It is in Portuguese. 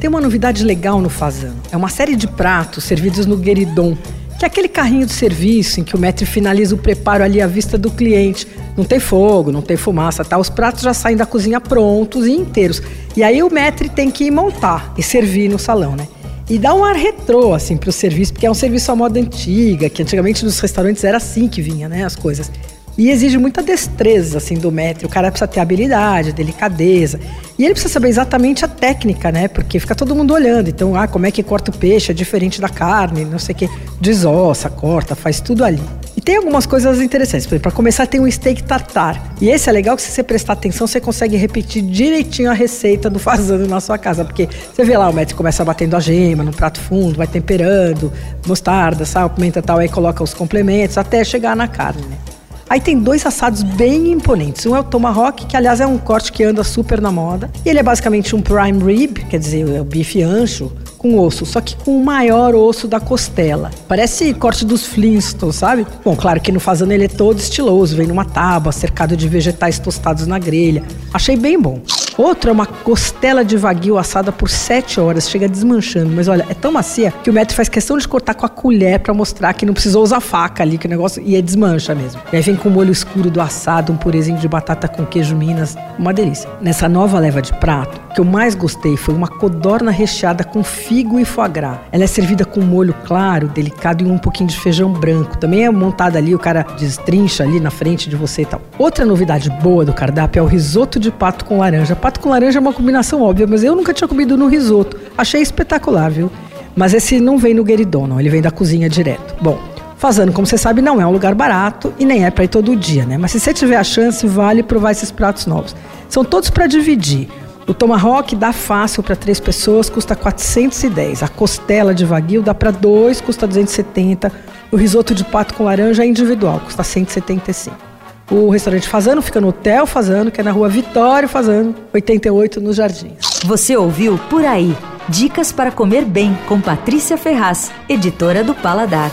Tem uma novidade legal no Fazano. É uma série de pratos servidos no gueridon, que é aquele carrinho de serviço em que o maître finaliza o preparo ali à vista do cliente. Não tem fogo, não tem fumaça, tá? Os pratos já saem da cozinha prontos e inteiros. E aí o maître tem que ir montar e servir no salão, né? E dá um ar retrô, assim, pro serviço, porque é um serviço à moda antiga, que antigamente nos restaurantes era assim que vinha, né, as coisas. E exige muita destreza, assim, do maître. O cara precisa ter habilidade, delicadeza. E ele precisa saber exatamente a técnica, né? Porque fica todo mundo olhando. Então, ah, como é que corta o peixe? É diferente da carne, não sei o quê. Desossa, corta, faz tudo ali. E tem algumas coisas interessantes. Para começar, tem um steak tartar. E esse é legal que se você prestar atenção, você consegue repetir direitinho a receita do fazendo na sua casa. Porque você vê lá, o médico começa batendo a gema no prato fundo, vai temperando, mostarda, sal, pimenta e tal, aí coloca os complementos até chegar na carne, né? Aí tem dois assados bem imponentes. Um é o tomahawk, que aliás é um corte que anda super na moda. E ele é basicamente um prime rib, quer dizer, é o bife ancho, com osso, só que com o maior osso da costela. Parece corte dos Flintstones, sabe? Bom, claro que no fazano ele é todo estiloso, vem numa tábua, cercado de vegetais tostados na grelha. Achei bem bom. Outro é uma costela de vaguio assada por 7 horas, chega desmanchando, mas olha, é tão macia que o Metro faz questão de cortar com a colher para mostrar que não precisou usar faca ali, que o negócio e desmancha mesmo. E aí vem com o molho escuro do assado, um purezinho de batata com queijo Minas, uma delícia. Nessa nova leva de prato, o que eu mais gostei foi uma codorna recheada com figo e foie gras. Ela é servida com molho claro, delicado e um pouquinho de feijão branco. Também é montada ali, o cara destrincha ali na frente de você e tal. Outra novidade boa do cardápio é o risoto de pato com laranja. Pato com laranja é uma combinação óbvia, mas eu nunca tinha comido no risoto. Achei espetacular, viu? Mas esse não vem no gueridon, não. Ele vem da cozinha direto. Bom, Fazendo, como você sabe, não é um lugar barato e nem é para ir todo dia, né? Mas se você tiver a chance, vale provar esses pratos novos. São todos para dividir. O tomahawk dá fácil para três pessoas, custa 410. A costela de vaguio dá para dois, custa 270. O risoto de pato com laranja é individual, custa 175. O restaurante Fazano fica no Hotel Fazano, que é na rua Vitório Fazano, 88, nos Jardins. Você ouviu Por Aí. Dicas para comer bem com Patrícia Ferraz, editora do Paladar.